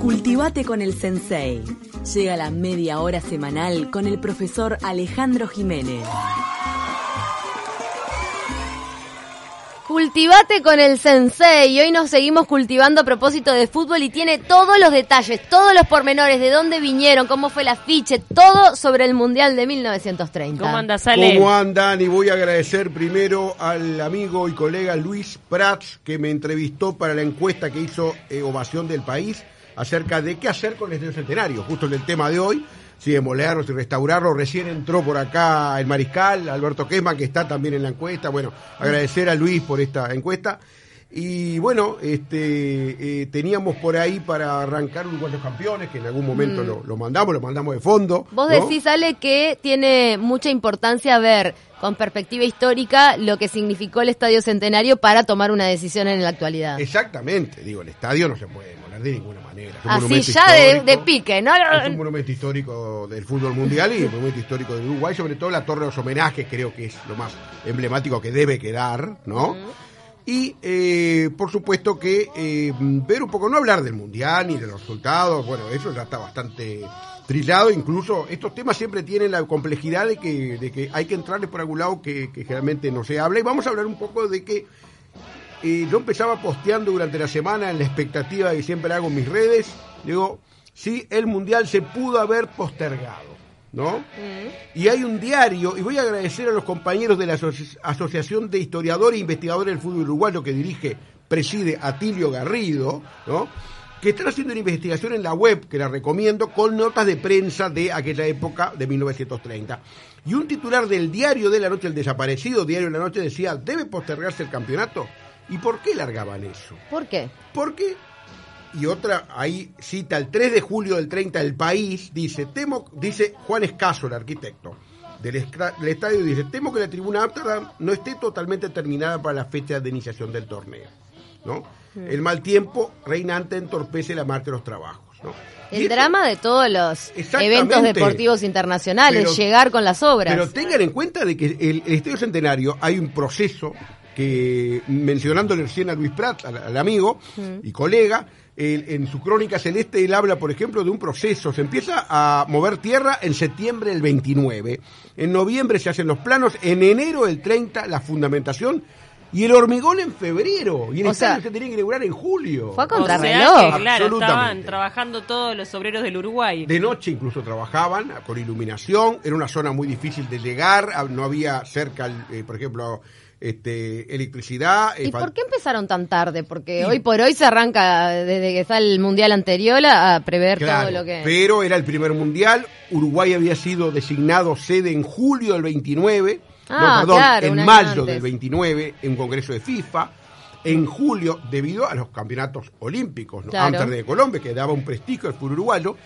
Cultivate con el Sensei. Llega la media hora semanal con el profesor Alejandro Jiménez. Cultivate con el Sensei. Y hoy nos seguimos cultivando a propósito de fútbol y tiene todos los detalles, todos los pormenores, de dónde vinieron, cómo fue el afiche, todo sobre el Mundial de 1930. ¿Cómo andas, Ale? ¿Cómo andan? Y voy a agradecer primero al amigo y colega Luis Prats que me entrevistó para la encuesta que hizo eh, Ovación del País acerca de qué hacer con el Estadio Centenario, justo en el tema de hoy, si demolerlo, si restaurarlo. Recién entró por acá el mariscal, Alberto Quema, que está también en la encuesta. Bueno, agradecer a Luis por esta encuesta. Y bueno, este, eh, teníamos por ahí para arrancar Uruguayos Campeones, que en algún momento lo, lo mandamos, lo mandamos de fondo. Vos ¿no? decís, Ale, que tiene mucha importancia ver con perspectiva histórica lo que significó el Estadio Centenario para tomar una decisión en la actualidad. Exactamente, digo, el estadio no se puede demoler de ninguna manera. Es un Así ya de, de pique, ¿no? Es un monumento histórico del fútbol mundial y un monumento histórico del Uruguay, sobre todo la Torre de los Homenajes, creo que es lo más emblemático que debe quedar, ¿no? Y eh, por supuesto que eh, ver un poco, no hablar del mundial ni de los resultados, bueno, eso ya está bastante trillado, incluso estos temas siempre tienen la complejidad de que, de que hay que entrarles por algún lado que, que generalmente no se habla. Y vamos a hablar un poco de que eh, yo empezaba posteando durante la semana en la expectativa que siempre hago en mis redes, digo, sí, el mundial se pudo haber postergado, ¿no? Y hay un diario, y voy a agradecer a los compañeros de la Asoci- Asociación de Historiadores e Investigadores del Fútbol Uruguayo que dirige, preside Atilio Garrido, ¿no? que están haciendo una investigación en la web, que la recomiendo, con notas de prensa de aquella época de 1930. Y un titular del diario de la noche, el desaparecido diario de la noche, decía, ¿debe postergarse el campeonato? ¿Y por qué largaban eso? ¿Por qué? Porque, y otra, ahí cita el 3 de julio del 30, el país, dice, temo, dice Juan Escaso, el arquitecto del, estadio, dice, temo que la tribuna Amsterdam no esté totalmente terminada para la fecha de iniciación del torneo. ¿no? El mal tiempo reinante entorpece la marcha de los trabajos. ¿no? Y El esto- drama de todos los eventos deportivos internacionales, Pero- llegar con las obras. Pero tengan en cuenta de que el, el Estadio Centenario hay un proceso que, mencionándole recién a Luis Prat, al, al amigo y colega, en su crónica celeste él habla, por ejemplo, de un proceso. Se empieza a mover tierra en septiembre del 29. En noviembre se hacen los planos. En enero del 30 la fundamentación. Y el hormigón en febrero. Y el O estadio sea, se tenía que inaugurar en julio. fue a O sea contrarreloj. que, claro, estaban trabajando todos los obreros del Uruguay. De noche incluso trabajaban con iluminación, era una zona muy difícil de llegar, ah, no había cerca, eh, por ejemplo, este, electricidad. eh, ¿Y por qué empezaron tan tarde? Porque Y- hoy por hoy se arranca desde que está el mundial anterior a a prever Claro, todo lo que. Pero era el primer mundial, Uruguay había sido designado sede en julio del 29, Ah, no, perdón, claro, un en mayo antes. del 29, en un congreso de FIFA, en julio, debido a los campeonatos olímpicos, ¿no? Claro. Amsterdam de Colombia, que daba un prestigio al fútbol uruguayo,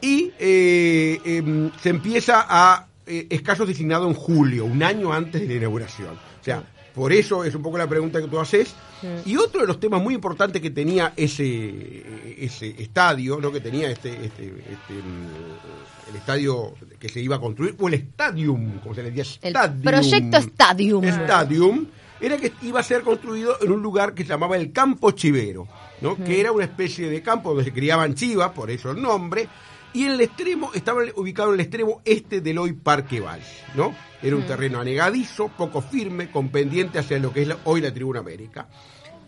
y eh, em, se empieza a eh, escasos designado en julio, un año antes de la inauguración. O sea, por eso es un poco la pregunta que tú haces. Y otro de los temas muy importantes que tenía ese, ese estadio, ¿no? que tenía este, este, este, mm, el estadio que se iba a construir, o el stadium, como se le decía, El stadium. proyecto Stadium. Stadium era que iba a ser construido en un lugar que se llamaba el Campo Chivero, ¿no? que era una especie de campo donde se criaban chivas, por eso el nombre, y en el extremo, estaba ubicado en el extremo este del hoy Parque Valls, ¿no? Era un terreno anegadizo, poco firme, con pendiente hacia lo que es la- hoy la Tribuna América.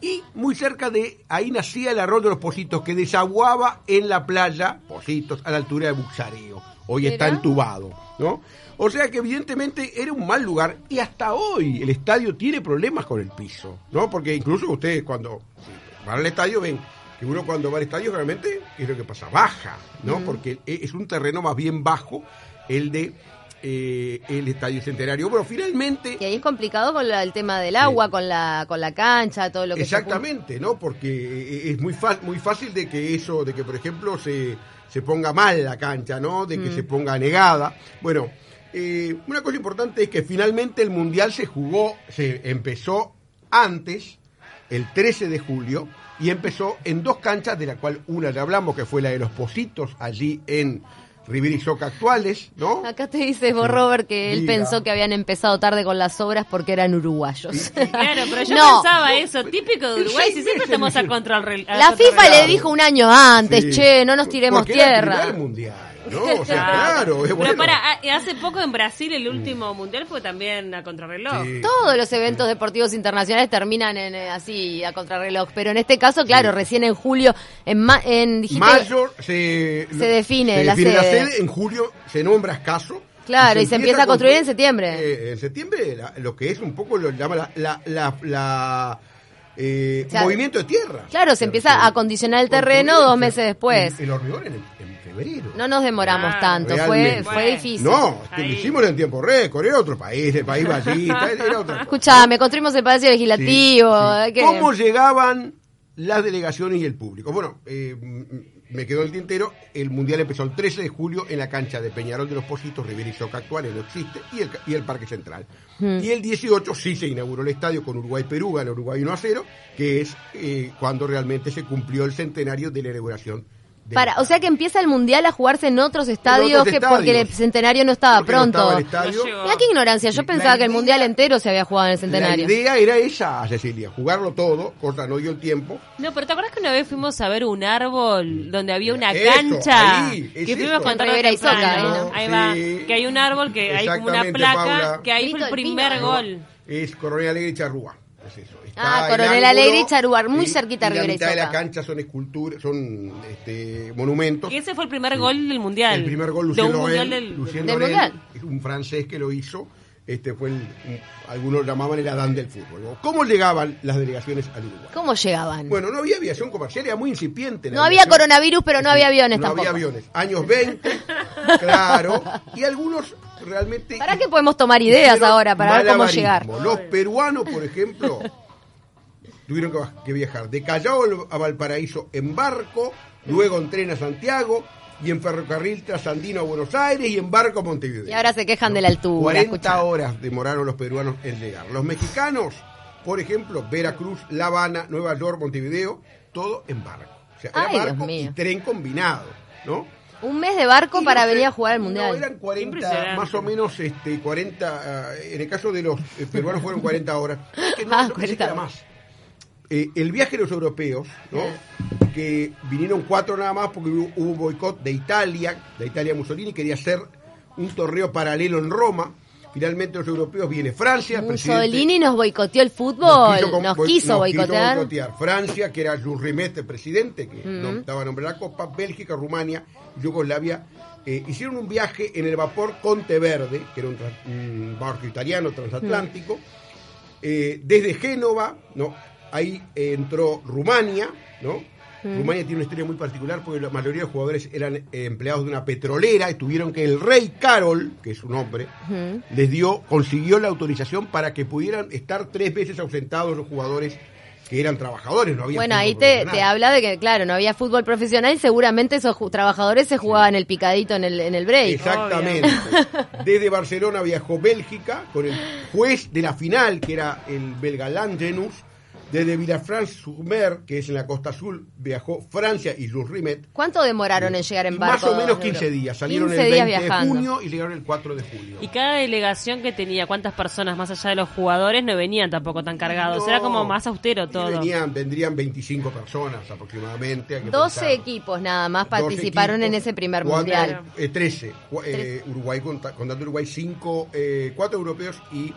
Y muy cerca de ahí nacía el arroyo de los Positos, que desaguaba en la playa, Positos, a la altura de Buxareo. Hoy está entubado, ¿no? O sea que evidentemente era un mal lugar y hasta hoy el estadio tiene problemas con el piso, ¿no? Porque incluso ustedes cuando van al estadio ven que uno cuando va al estadio realmente es lo que pasa, baja, ¿no? Porque e- es un terreno más bien bajo el de eh, el estadio centenario. Bueno, finalmente Y ahí es complicado con la- el tema del agua, con la con la cancha, todo lo que Exactamente, ¿no? Porque eh, es muy, fa- muy fácil de que eso, de que por ejemplo se, se ponga mal la cancha, ¿no? De que se ponga negada. Bueno, eh, una cosa importante es que finalmente el Mundial se jugó, se empezó antes, el 13 de julio, y empezó en dos canchas, de la cual una ya hablamos, que fue la de los Positos, allí en River y Soca actuales, ¿no? Acá te dice vos, Robert, que él pensó que habían empezado tarde con las obras porque eran uruguayos. Claro, pero yo No. pensaba eso, típico de Uruguay, si siempre estamos a contra el La FIFA le dijo un año antes, Sí. che, no nos tiremos Porque era el tierra. primer mundial, ¿no? O sea, claro, es Pero bueno. para, a- hace poco en Brasil el último mundial fue también a contrarreloj. Sí. Todos los eventos deportivos internacionales terminan en eh, así a contrarreloj, pero en este caso, claro, recién en julio, en, ma- en dijiste- Mayo se, Se define se la define sede. En julio se nombra escaso. Claro, y se empieza a construir en septiembre. Eh, en septiembre, la- lo que es un poco lo llama la, la, la- la, eh, O sea, movimiento de tierra. claro, se empieza a acondicionar el terreno dos meses después. El, el hormigón en, en febrero. No nos demoramos Ah, tanto, fue, fue difícil. No, es que lo hicimos en tiempo récord, era otro país, el país ballista, era otra. Escuchame, construimos el Palacio Legislativo. sí. ¿Cómo llegaban las delegaciones y el público? Bueno, eh, me quedó el tintero. El mundial empezó el 13 de julio en la cancha de Peñarol de los Positos, Rivera y Soca actuales, no existe, y el, y el Parque Central. Hmm. Y el 18 sí se inauguró el estadio con Uruguay-Perú, ganó Uruguay 1 a 0, que es eh, cuando realmente se cumplió el centenario de la inauguración. Para, o sea que empieza el mundial a jugarse en otros estadios, otros que porque el centenario no estaba Porque pronto. estaba. No. Mira qué ignorancia, yo La pensaba que el mundial entero se había jugado en el La centenario. idea era esa, Cecilia, jugarlo todo, cosa no dio el tiempo. No, pero ¿te acuerdas que una vez fuimos a ver un árbol donde había una Eso, cancha? ahí, es que fuimos eso. En Rivera y Soca, ahí, ¿no? Ahí va, Sí. que hay un árbol que hay como una placa, Paula. que ahí fue el primer gol. Es Coronel Alegre y Charrúa. Es eso. Está Ah, el Coronel Alegre y Charrúa, muy y- cerquita y y La mitad de la cancha son esculturas, son este, monumentos. Que ese fue el primer gol del mundial. El primer gol, de Lucien un Lorel, mundial del, Lucien del Lorel, mundial. es un francés que lo hizo. Este fue el, algunos llamaban el Adán del fútbol. ¿no? ¿Cómo llegaban las delegaciones al Uruguay? ¿Cómo llegaban? Bueno, no había aviación comercial, era muy incipiente. la no había coronavirus, pero no Sí, había aviones no tampoco. había aviones. Años 20, claro. Y algunos realmente... ¿Para qué podemos tomar ideas ahora para ver cómo llegar? Los peruanos, por ejemplo, tuvieron que, viajar de Callao a Valparaíso en barco, luego en tren a Santiago y en ferrocarril trasandino a Buenos Aires y en barco a Montevideo. Y ahora se quejan de la altura. 40 escuchá. horas demoraron los peruanos en llegar. Los mexicanos, por ejemplo, Veracruz, La Habana, Nueva York, Montevideo, todo en barco. O sea, Ay, barco y tren combinado, ¿no? Un mes de barco Y para no sé, venir a jugar al No, mundial. eran 40, Impresionante. más o menos este, 40, ah, en el caso de los eh, peruanos fueron 40 horas. Es que no, Ah, yo pensé que 40 era más. Eh, el viaje de los europeos, ¿no? que vinieron cuatro nada más porque hubo, hubo boicot de Italia, de Italia Mussolini quería hacer un torneo paralelo en Roma. Finalmente los europeos viene Francia, Mussolini nos boicoteó el fútbol, nos boi- quiso nos boicotear. boicotear. Francia, que era Jules Rimet, el presidente, que no daba nombre a la Copa, Bélgica, Rumania, Yugoslavia, eh, hicieron un viaje en el vapor Conteverde, que era un, un barco italiano transatlántico, eh, desde Génova, ¿no? Ahí entró Rumania, ¿no? Rumania tiene una historia muy particular porque la mayoría de los jugadores eran eh, empleados de una petrolera y tuvieron que el rey Carol, que es su nombre, les dio, consiguió la autorización para que pudieran estar tres veces ausentados los jugadores que eran trabajadores, no había Bueno, ahí te, habla de que, claro, no había fútbol profesional y seguramente esos trabajadores se jugaban el picadito en el, en el break. Exactamente. Desde Barcelona viajó Bélgica con el juez de la final, que era el belga Langenus. Desde Villafranche-sur-Mer, que es en la costa azul, viajó Francia y Jules Rimet. ¿Cuánto demoraron en llegar en barco? más o menos de 15 Europa? días. Salieron 15 el días 20 de junio y llegaron el 4 de julio. Y cada delegación que tenía, cuántas personas más allá de los jugadores no venían tampoco tan cargados. No. Era como más austero todo. venían, vendrían 25 personas aproximadamente. hay que 12 pensar. equipos nada más 12 participaron en ese primer cuatro- mundial. eh, 13. Cu- eh, Uruguay, conta- contando Uruguay, 5, 4 europeos y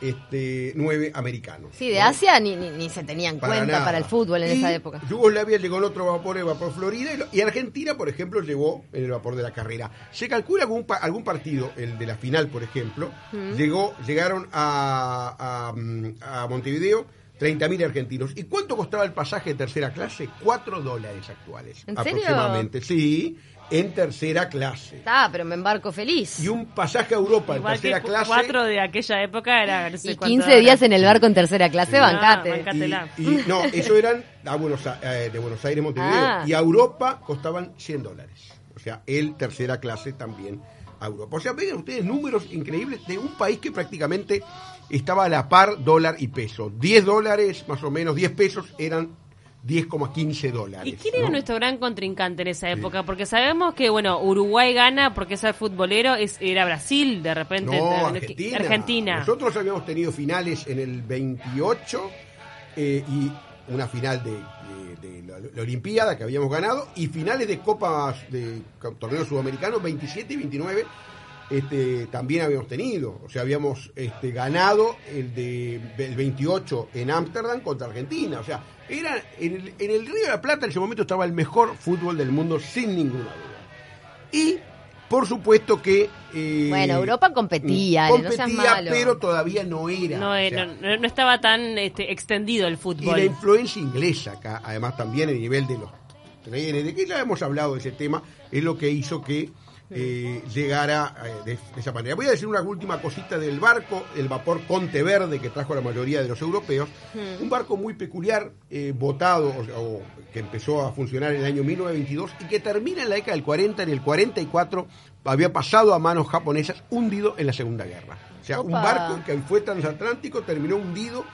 este 9 americanos. Sí, de ¿no? Asia ni, ni, ni se tenía en Para cuenta nada. para el fútbol en Y esa época. Yugoslavia llegó en otro vapor, el vapor Florida, y, Argentina, por ejemplo, llegó en el vapor de la carrera. Se calcula algún, pa- algún partido, el de la final, por ejemplo, llegó, llegaron a, a, mm, a Montevideo 30.000 argentinos. ¿Y cuánto costaba el pasaje de tercera clase? 4 dólares actuales. ¿En serio? aproximadamente. Sí, en tercera clase. Está, pero me embarco feliz. Y un pasaje a Europa en Igual tercera clase. cuatro de aquella época era no sé Y cuánto 15 era. días en el barco en tercera clase, Ah, bancate. bancate. Cátela. Y, y no, eso eran a Buenos, eh, de Buenos Aires, Montevideo. Ah. Y a Europa costaban 100 dólares. O sea, el tercera clase también a Europa. O sea, vean ustedes números increíbles de un país que prácticamente estaba a la par dólar y peso. 10 dólares, más o menos, 10 pesos eran 10,15 dólares. ¿Y quién era ¿no? nuestro gran contrincante en esa época? Porque sabemos que, bueno, Uruguay gana porque es el futbolero, es, era Brasil, de repente. No, Argentina. Argentina. Nosotros habíamos tenido finales en el 28 eh, y una final de, de- de la, la Olimpiada que habíamos ganado y finales de copas de torneos sudamericanos 27 y 29 este, también habíamos tenido. O sea, habíamos este, ganado el de el 28 en Ámsterdam contra Argentina. O sea, era en el, en el Río de la Plata en ese momento estaba el mejor fútbol del mundo sin ninguna duda. Y por supuesto que eh, Bueno, Europa competía, no seas competía, malo. pero todavía no era. No, o sea, no, no- no estaba tan este, extendido el y fútbol. la influencia inglesa acá, además también el nivel de los trenes, de que ya hemos hablado de ese tema, es lo que hizo que eh, llegara eh, de, de esa manera. Voy a decir una última cosita del barco, el vapor Conte Verde que trajo la mayoría de los europeos, un barco muy peculiar, eh, votado, o, o que empezó a funcionar en el año 1922 y que termina en la década del 40, en el 44 había pasado a manos japonesas, hundido en la Segunda Guerra. O sea, un barco que fue transatlántico terminó hundido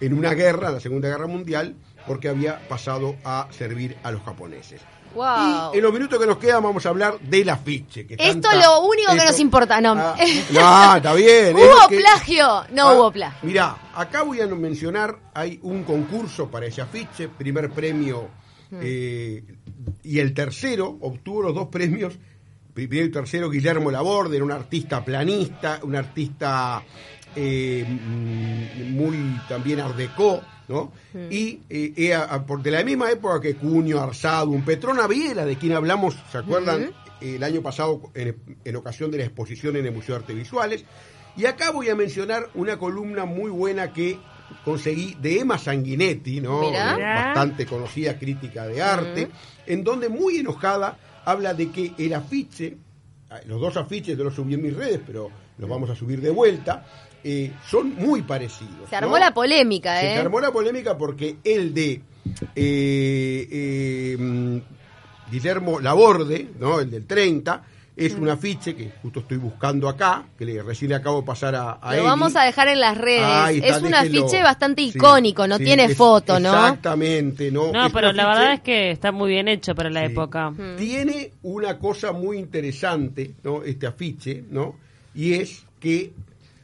en una guerra, la Segunda Guerra Mundial, porque había pasado a servir a los japoneses. Wow. Y en los minutos que nos quedan vamos a hablar del afiche. Que Esto es lo único que nos importa, no. Ah, no, está bien. ¿Hubo que- plagio? No Ah, hubo plagio. Mirá, acá voy a mencionar, hay un concurso para ese afiche, primer premio Hmm. eh, y el tercero obtuvo los dos premios, primero y tercero Guillermo Laborde, era un artista planista, un artista eh, mm, muy también art déco, ¿no? Hmm. Y eh, era a- por- de la misma época que Cuño, Arsado, un Petrona Viera, de quien hablamos, ¿se acuerdan? El año pasado en, en ocasión de la exposición en el Museo de Artes Visuales. Y acá voy a mencionar una columna muy buena que conseguí de Emma Sanguinetti, ¿no? Mirá. Bastante conocida crítica de arte, en donde muy enojada habla de que el afiche, los dos afiches yo los subí en mis redes, pero los vamos a subir de vuelta, eh, son muy parecidos. Se armó ¿no? la polémica, Se ¿eh? armó la polémica porque el de eh, eh, mm, Guillermo Laborde, ¿no? el del 30, es un afiche que justo estoy buscando acá, que le, recién le acabo de pasar a, a Lo Eli. vamos a dejar en las redes. Está, es un afiche bastante Sí, icónico, no sí, tiene es- foto, ¿no? Exactamente, ¿no? No, Es pero la verdad es que está muy bien hecho para la Sí. época. Mm. Tiene una cosa muy interesante, ¿no? Este afiche, ¿no? Y es que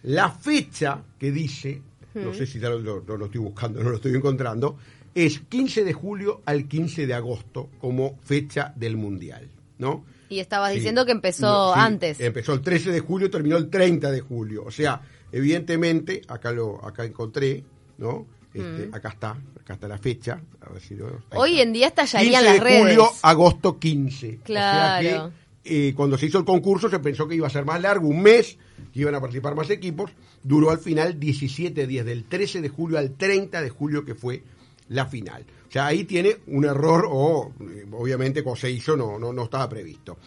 la fecha que dice, no sé si ya lo, lo- lo estoy buscando, no lo estoy encontrando, es 15 de julio al 15 de agosto como fecha del Mundial, ¿no? Y estabas Sí. diciendo que empezó No, sí, antes. Empezó el 13 de julio, terminó el 30 de julio. O sea, evidentemente, acá lo acá encontré, ¿no? Este, Acá está, acá está la fecha. A ver si lo- Hoy está. en día estallarían 15 las de redes. julio, agosto 15. Claro. O sea que eh, cuando se hizo el concurso se pensó que iba a ser más largo, un mes, que iban a participar más equipos. Duró al final 17 días, del 13 de julio al 30 de julio, que fue la final. O sea, ahí tiene un error, o eh, obviamente cuando se hizo no, no, no estaba previsto.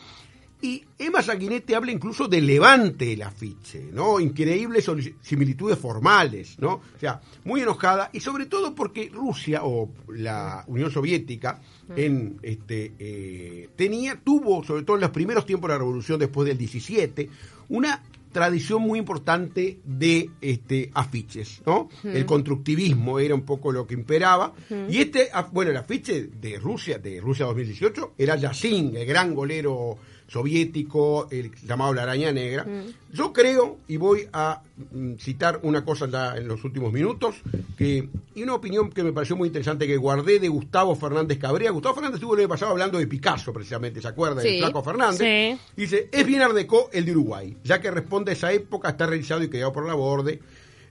Y Emma Sanguinetti habla incluso de levante el afiche, ¿no? Increíbles similitudes formales, ¿no? O sea, muy enojada y sobre todo porque Rusia o la Unión Soviética en este eh, tenía tuvo sobre todo en los primeros tiempos de la revolución después del 17 una tradición muy importante de este afiches, ¿no? El constructivismo era un poco lo que imperaba. Y este af- bueno, el afiche de Rusia de Rusia 2018 era Yassin, el gran golero soviético, el llamado la araña negra. Yo creo, y voy a mm, citar una cosa ya en los últimos minutos, que, y una opinión que me pareció muy interesante que guardé de Gustavo Fernández Cabrera. Gustavo Fernández estuvo el año pasado hablando de Picasso, precisamente, ¿se acuerda? Sí. El Flaco Fernández. Sí. Dice, es bien Ardeco el de Uruguay, ya que responde a esa época, está realizado y creado por la borde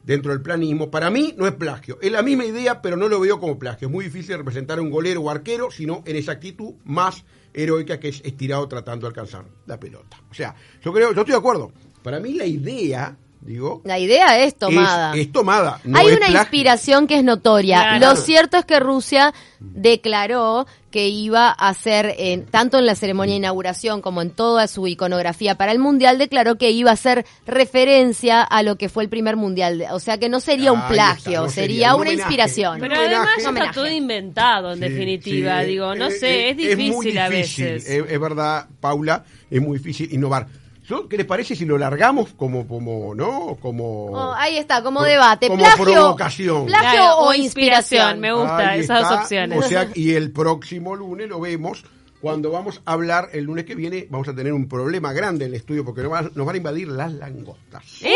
dentro del planismo. Para mí no es plagio, es la misma idea, pero no lo veo como plagio. Es muy difícil representar a un golero o arquero, sino en esa actitud más heroica que es estirado tratando de alcanzar la pelota. O sea, yo creo, yo estoy de acuerdo. Para mí la idea, digo, La idea es tomada. Es, es tomada. no Hay es una plagio. inspiración que es notoria. Claro. Lo cierto es que Rusia declaró que iba a hacer, en, tanto en la ceremonia de inauguración como en toda su iconografía para el Mundial, declaró que iba a hacer referencia a lo que fue el primer Mundial. O sea que no sería un está, plagio, no sería, sería, un una inspiración. Pero Un además está Homenaje. todo inventado, en Sí, definitiva. sí, Digo, no eh, sé, eh, es difícil muy a veces. Es, es verdad, Paula, es muy difícil innovar. Yo, ¿Qué les parece si lo largamos como, como ¿no? Como... Oh, ahí está, como Pro- debate. como plagio, provocación. plagio Claro, o inspiración. Me gusta Ahí esas dos está. opciones. O sea, y el próximo lunes lo vemos cuando vamos a hablar, el lunes que viene, vamos a tener un problema grande en el estudio porque nos van, nos van a invadir las langostas. ¡Eh!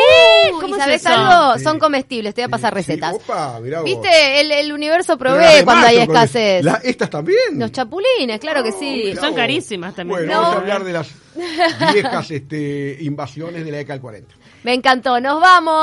¿Cómo ¿y es sabes eso? algo? Sí. Son comestibles, te voy a pasar Sí, sí, recetas. opa, mirá vos. ¿Viste? El, el universo provee cuando hay escasez. la- estas también. Los chapulines, claro que sí. Son carísimas también. Bueno, No. vamos a hablar de las viejas este, invasiones de la década del 40. Me encantó. Nos vamos.